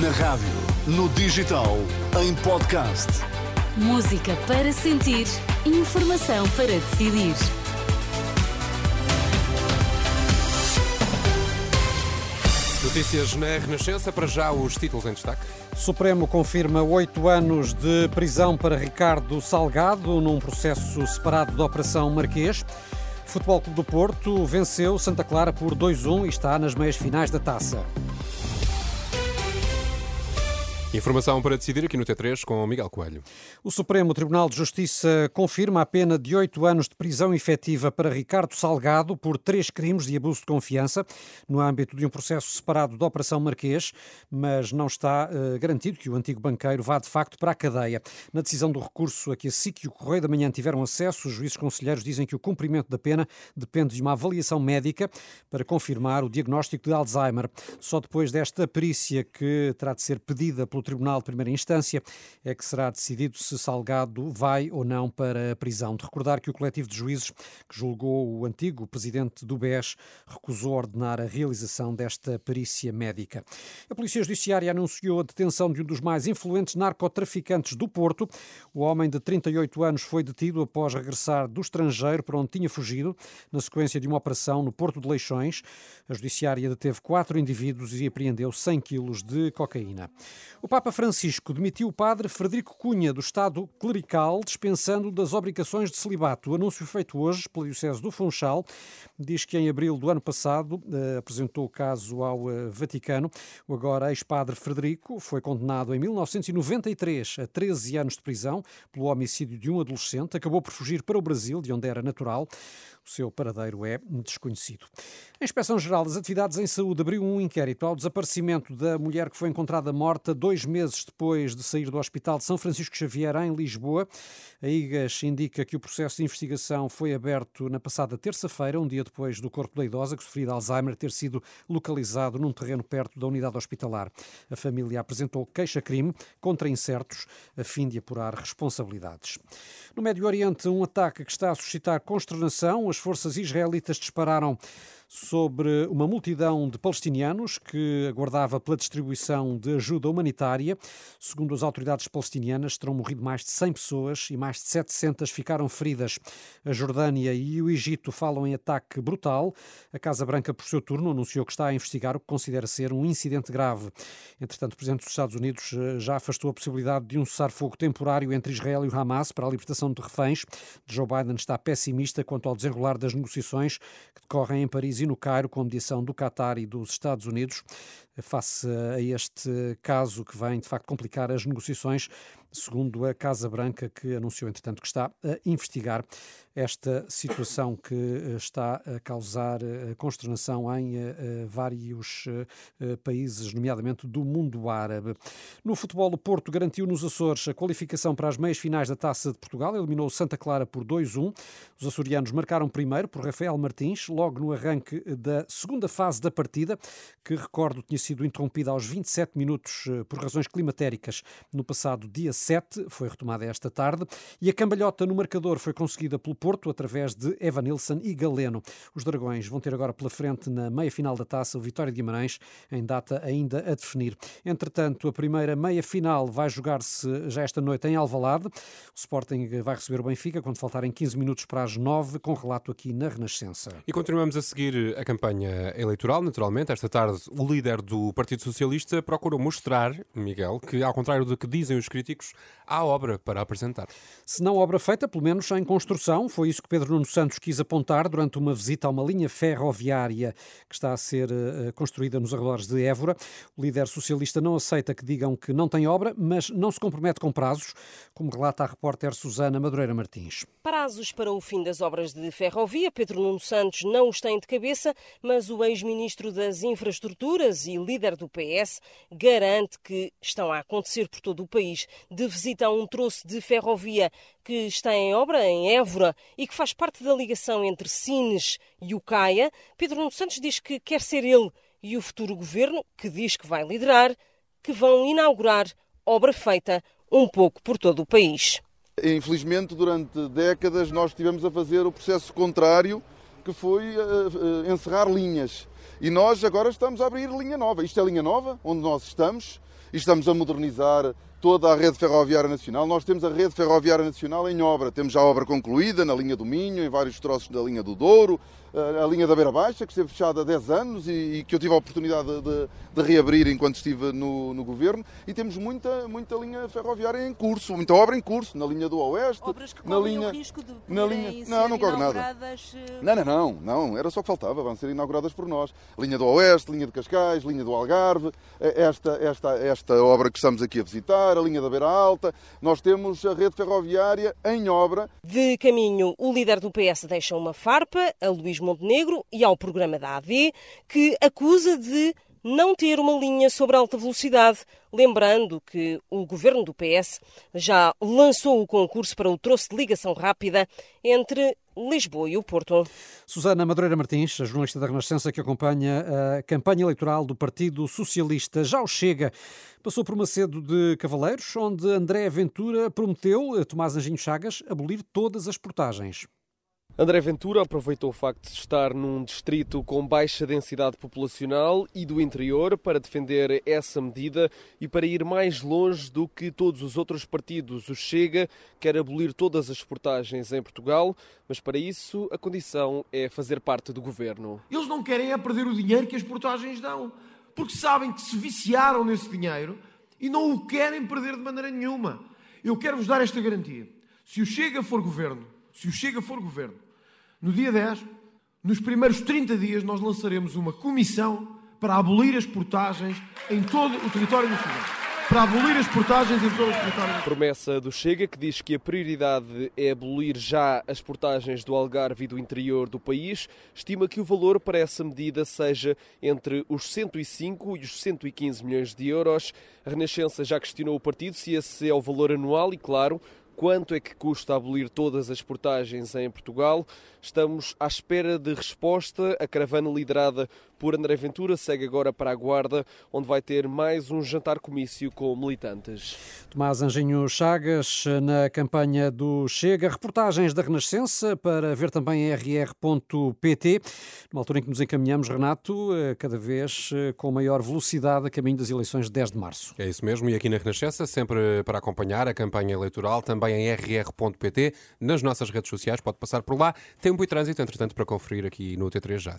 Na rádio, no digital, em podcast. Música para sentir, informação para decidir. Notícias na Renascença, para já os títulos em destaque. Supremo confirma oito anos de prisão para Ricardo Salgado num processo separado da Operação Marquês. Futebol Clube do Porto venceu Santa Clara por 2-1 e está nas meias finais da taça. Informação para decidir aqui no T3 com Miguel Coelho. O Supremo Tribunal de Justiça confirma a pena de oito anos de prisão efetiva para Ricardo Salgado por três crimes de abuso de confiança no âmbito de um processo separado da Operação Marquês, mas não está uh, garantido que o antigo banqueiro vá de facto para a cadeia. Na decisão do recurso a que a SIC e o Correio da Manhã tiveram acesso, os juízes conselheiros dizem que o cumprimento da pena depende de uma avaliação médica para confirmar o diagnóstico de Alzheimer. Só depois desta perícia que terá de ser pedida pelo Tribunal de Primeira Instância é que será decidido se Salgado vai ou não para a prisão. De recordar que o coletivo de juízes que julgou o antigo presidente do BES recusou ordenar a realização desta perícia médica. A Polícia Judiciária anunciou a detenção de um dos mais influentes narcotraficantes do Porto. O homem de 38 anos foi detido após regressar do estrangeiro para onde tinha fugido, na sequência de uma operação no Porto de Leixões. A Judiciária deteve quatro indivíduos e apreendeu 100 quilos de cocaína. O Papa Francisco demitiu o padre Frederico Cunha do Estado clerical, dispensando das obrigações de celibato. O anúncio feito hoje pela Diocese do Funchal diz que em abril do ano passado eh, apresentou o caso ao eh, Vaticano. O agora ex-padre Frederico foi condenado em 1993 a 13 anos de prisão pelo homicídio de um adolescente. Acabou por fugir para o Brasil, de onde era natural. O seu paradeiro é desconhecido. A Inspeção-Geral das Atividades em Saúde abriu um inquérito ao desaparecimento da mulher que foi encontrada morta dois meses depois de sair do Hospital de São Francisco Xavier, em Lisboa. A IGAS indica que o processo de investigação foi aberto na passada terça-feira, um dia depois do corpo da idosa que sofria de Alzheimer ter sido localizado num terreno perto da unidade hospitalar. A família apresentou queixa-crime contra incertos a fim de apurar responsabilidades. No Médio Oriente, um ataque que está a suscitar consternação as forças israelitas dispararam sobre uma multidão de palestinianos que aguardava pela distribuição de ajuda humanitária. Segundo as autoridades palestinianas, terão morrido mais de 100 pessoas e mais de 700 ficaram feridas. A Jordânia e o Egito falam em ataque brutal. A Casa Branca, por seu turno, anunciou que está a investigar o que considera ser um incidente grave. Entretanto, o Presidente dos Estados Unidos eh, já afastou a possibilidade de um cessar-fogo temporário entre Israel e o Hamas para a libertação de reféns. Joe Biden está pessimista quanto ao desenrolar das negociações que decorrem em Paris e no Cairo, com mediação do Qatar e dos Estados Unidos, face a este caso que vem de facto complicar as negociações segundo a Casa Branca, que anunciou, entretanto, que está a investigar esta situação que eh, está a causar eh, consternação em eh, vários países, nomeadamente do mundo árabe. No futebol, o Porto garantiu nos Açores a qualificação para as meias finais da Taça de Portugal, eliminou Santa Clara por 2-1. Os açorianos marcaram primeiro por Rafael Martins, logo no arranque da segunda fase da partida, que, recordo, tinha sido interrompida aos 27 minutos por razões climatéricas no passado dia 7, foi retomada esta tarde, e a cambalhota no marcador foi conseguida pelo Porto através de Evanilson e Galeno. Os Dragões vão ter agora pela frente na meia-final da taça o Vitória de Guimarães, em data ainda a definir. Entretanto, a primeira meia-final vai jogar-se já esta noite em Alvalade. O Sporting vai receber o Benfica quando faltarem 15 minutos para as 9, com relato aqui na Renascença. E continuamos a seguir a campanha eleitoral, naturalmente. Esta tarde, o líder do Partido Socialista procurou mostrar, Miguel, que, ao contrário do que dizem os críticos, há obra para apresentar. Se não obra feita, pelo menos em construção. Foi isso que Pedro Nuno Santos quis apontar durante uma visita a uma linha ferroviária que está a ser uh, construída nos arredores de Évora. O líder socialista não aceita que digam que não tem obra, mas não se compromete com prazos, como relata a repórter Susana Madureira Martins. Prazos para o fim das obras de ferrovia, Pedro Nuno Santos não os tem de cabeça, mas o ex-ministro das Infraestruturas e líder do PS garante que estão a acontecer por todo o país. De visita a um troço de ferrovia que está em obra em Évora e que faz parte da ligação entre Sines e o Caia, Pedro Nuno Santos diz que quer ser ele e o futuro governo, que diz que vai liderar, que vão inaugurar obra feita um pouco por todo o país. Infelizmente, durante décadas, nós estivemos a fazer o processo contrário, que foi uh, uh, encerrar linhas. E nós agora estamos a abrir linha nova. Isto é linha nova, onde nós estamos, e estamos a modernizar toda a rede ferroviária nacional. Nós temos a rede ferroviária nacional em obra. Temos já a obra concluída na linha do Minho, em vários troços da linha do Douro, a linha da Beira Baixa, que esteve fechada há 10 anos e, e que eu tive a oportunidade de, de, de reabrir enquanto estive no, no, governo. E temos muita, muita linha ferroviária em curso, muita obra em curso, na linha do Oeste. Obras que na linha, o risco de na linha, não, não corre nada. Eh, não, não, não, não, era só que faltava, vão ser inauguradas por nós. Linha do Oeste, linha de Cascais, linha do Algarve, eh, esta, esta, esta obra que estamos aqui a visitar, a linha da Beira Alta. Nós temos a rede ferroviária em obra. De caminho, o líder do PS deixa uma farpa, a Luís Montenegro, e ao programa da AD, que acusa de não ter uma linha sobre alta velocidade, lembrando que o governo do PS já lançou o concurso para o troço de ligação rápida entre Lisboa e o Porto. Susana Madureira Martins, a jornalista da Renascença que acompanha a campanha eleitoral do Partido Socialista, já o chega. Passou por Macedo de Cavaleiros, onde André Ventura prometeu a Tomás Anjinho Chagas abolir todas as portagens. André Ventura aproveitou o facto de estar num distrito com baixa densidade populacional e do interior para defender essa medida e para ir mais longe do que todos os outros partidos. O Chega quer abolir todas as portagens em Portugal, mas para isso a condição é fazer parte do governo. Eles não querem é perder o dinheiro que as portagens dão, porque sabem que se viciaram nesse dinheiro e não o querem perder de maneira nenhuma. Eu quero vos dar esta garantia. Se o Chega for governo, se o Chega for governo, no dia 10, nos primeiros 30 dias, nós lançaremos uma comissão para abolir as portagens em todo o território nacional. Para abolir as portagens em todo o território. Promessa do Chega que diz que a prioridade é abolir já as portagens do Algarve e do interior do país. Estima que o valor para essa medida seja entre os 105 e os 115 milhões de euros. A Renascença já questionou o partido se esse é o valor anual e, claro, quanto é que custa abolir todas as portagens em Portugal. Estamos à espera de resposta. A caravana liderada por André Ventura segue agora para a Guarda, onde vai ter mais um jantar comício com militantes. Tomás Anjinho Chagas na campanha do Chega. Reportagens da Renascença para ver também em rr.pt. Numa altura em que nos encaminhamos, Renato, eh, cada vez eh, com maior velocidade a caminho das eleições de 10 de março. É isso mesmo. E aqui na Renascença, sempre para acompanhar a campanha eleitoral, também em rr.pt, nas nossas redes sociais, pode passar por lá. Tempo e trânsito, entretanto, para conferir aqui no T3 já